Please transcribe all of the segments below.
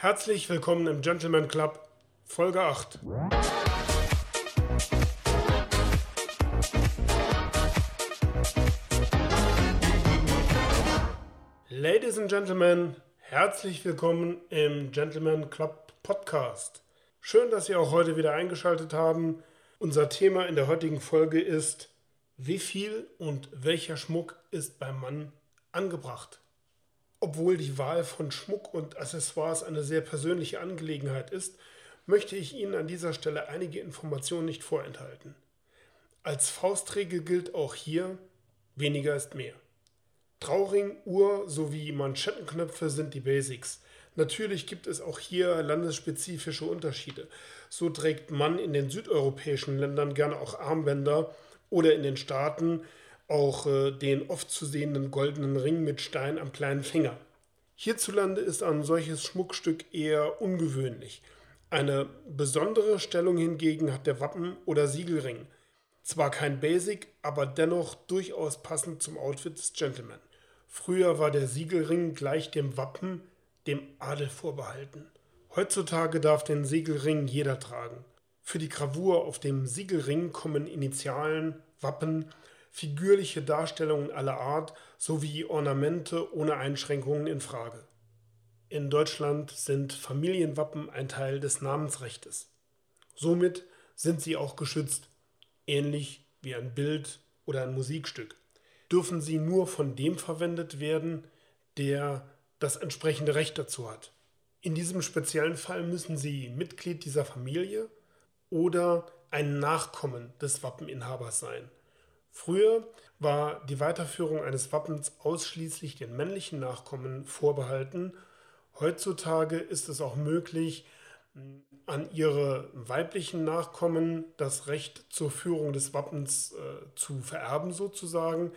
Herzlich willkommen im Gentleman Club, Folge 8. Ladies and Gentlemen, herzlich willkommen im Gentleman Club Podcast. Schön, dass Sie auch heute wieder eingeschaltet haben. Unser Thema in der heutigen Folge ist, wie viel und welcher Schmuck ist beim Mann angebracht? Obwohl die Wahl von Schmuck und Accessoires eine sehr persönliche Angelegenheit ist, möchte ich Ihnen an dieser Stelle einige Informationen nicht vorenthalten. Als Faustregel gilt auch hier, weniger ist mehr. Trauring, Uhr sowie Manschettenknöpfe sind die Basics. Natürlich gibt es auch hier landesspezifische Unterschiede. So trägt man in den südeuropäischen Ländern gerne auch Armbänder oder in den Staaten auch äh, den oft zu sehenden goldenen Ring mit Stein am kleinen Finger. Hierzulande ist ein solches Schmuckstück eher ungewöhnlich. Eine besondere Stellung hingegen hat der Wappen- oder Siegelring. Zwar kein Basic, aber dennoch durchaus passend zum Outfit des Gentleman. Früher war der Siegelring gleich dem Wappen, dem Adel vorbehalten. Heutzutage darf den Siegelring jeder tragen. Für die Gravur auf dem Siegelring kommen Initialen, Wappen, figürliche Darstellungen aller Art sowie Ornamente ohne Einschränkungen in Frage. In Deutschland sind Familienwappen ein Teil des Namensrechtes. Somit sind sie auch geschützt, ähnlich wie ein Bild oder ein Musikstück. Dürfen sie nur von dem verwendet werden, der das entsprechende Recht dazu hat. In diesem speziellen Fall müssen sie Mitglied dieser Familie oder ein Nachkommen des Wappeninhabers sein. Früher war die Weiterführung eines Wappens ausschließlich den männlichen Nachkommen vorbehalten. Heutzutage ist es auch möglich, an ihre weiblichen Nachkommen das Recht zur Führung des Wappens äh, zu vererben, sozusagen,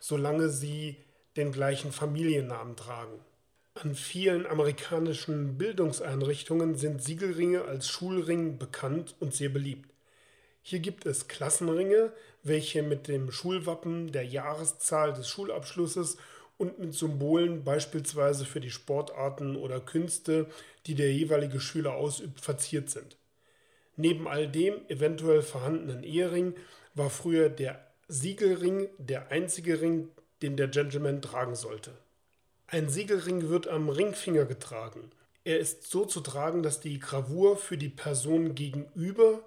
solange sie den gleichen Familiennamen tragen. An vielen amerikanischen Bildungseinrichtungen sind Siegelringe als Schulring bekannt und sehr beliebt. Hier gibt es Klassenringe, welche mit dem Schulwappen, der Jahreszahl des Schulabschlusses und mit Symbolen beispielsweise für die Sportarten oder Künste, die der jeweilige Schüler ausübt, verziert sind. Neben all dem eventuell vorhandenen Ehering war früher der Siegelring der einzige Ring, den der Gentleman tragen sollte. Ein Siegelring wird am Ringfinger getragen. Er ist so zu tragen, dass die Gravur für die Person gegenüber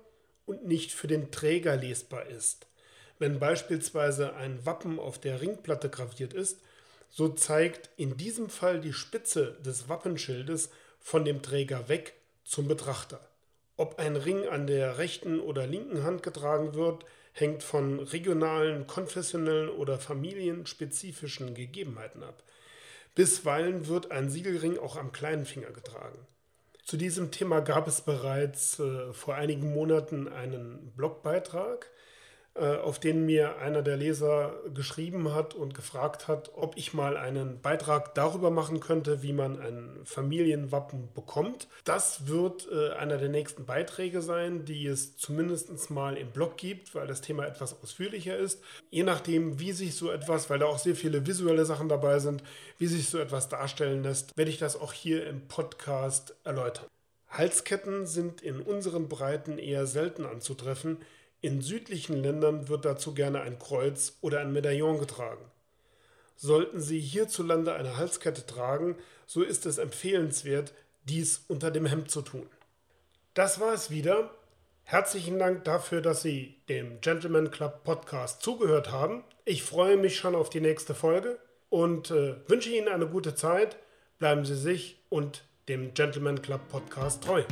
und nicht für den Träger lesbar ist. Wenn beispielsweise ein Wappen auf der Ringplatte graviert ist, so zeigt in diesem Fall die Spitze des Wappenschildes von dem Träger weg zum Betrachter. Ob ein Ring an der rechten oder linken Hand getragen wird, hängt von regionalen, konfessionellen oder familienspezifischen Gegebenheiten ab. Bisweilen wird ein Siegelring auch am kleinen Finger getragen. Zu diesem Thema gab es bereits äh, vor einigen Monaten einen Blogbeitrag, auf den mir einer der Leser geschrieben hat und gefragt hat, ob ich mal einen Beitrag darüber machen könnte, wie man ein Familienwappen bekommt. Das wird äh, einer der nächsten Beiträge sein, die es zumindest mal im Blog gibt, weil das Thema etwas ausführlicher ist. Je nachdem, wie sich so etwas, weil da auch sehr viele visuelle Sachen dabei sind, wie sich so etwas darstellen lässt, werde ich das auch hier im Podcast erläutern. Halsketten sind in unseren Breiten eher selten anzutreffen. In südlichen Ländern wird dazu gerne ein Kreuz oder ein Medaillon getragen. Sollten Sie hierzulande eine Halskette tragen, so ist es empfehlenswert, dies unter dem Hemd zu tun. Das war es wieder. Herzlichen Dank dafür, dass Sie dem Gentleman Club Podcast zugehört haben. Ich freue mich schon auf die nächste Folge und äh, wünsche Ihnen eine gute Zeit. Bleiben Sie sich und dem Gentleman Club Podcast treu.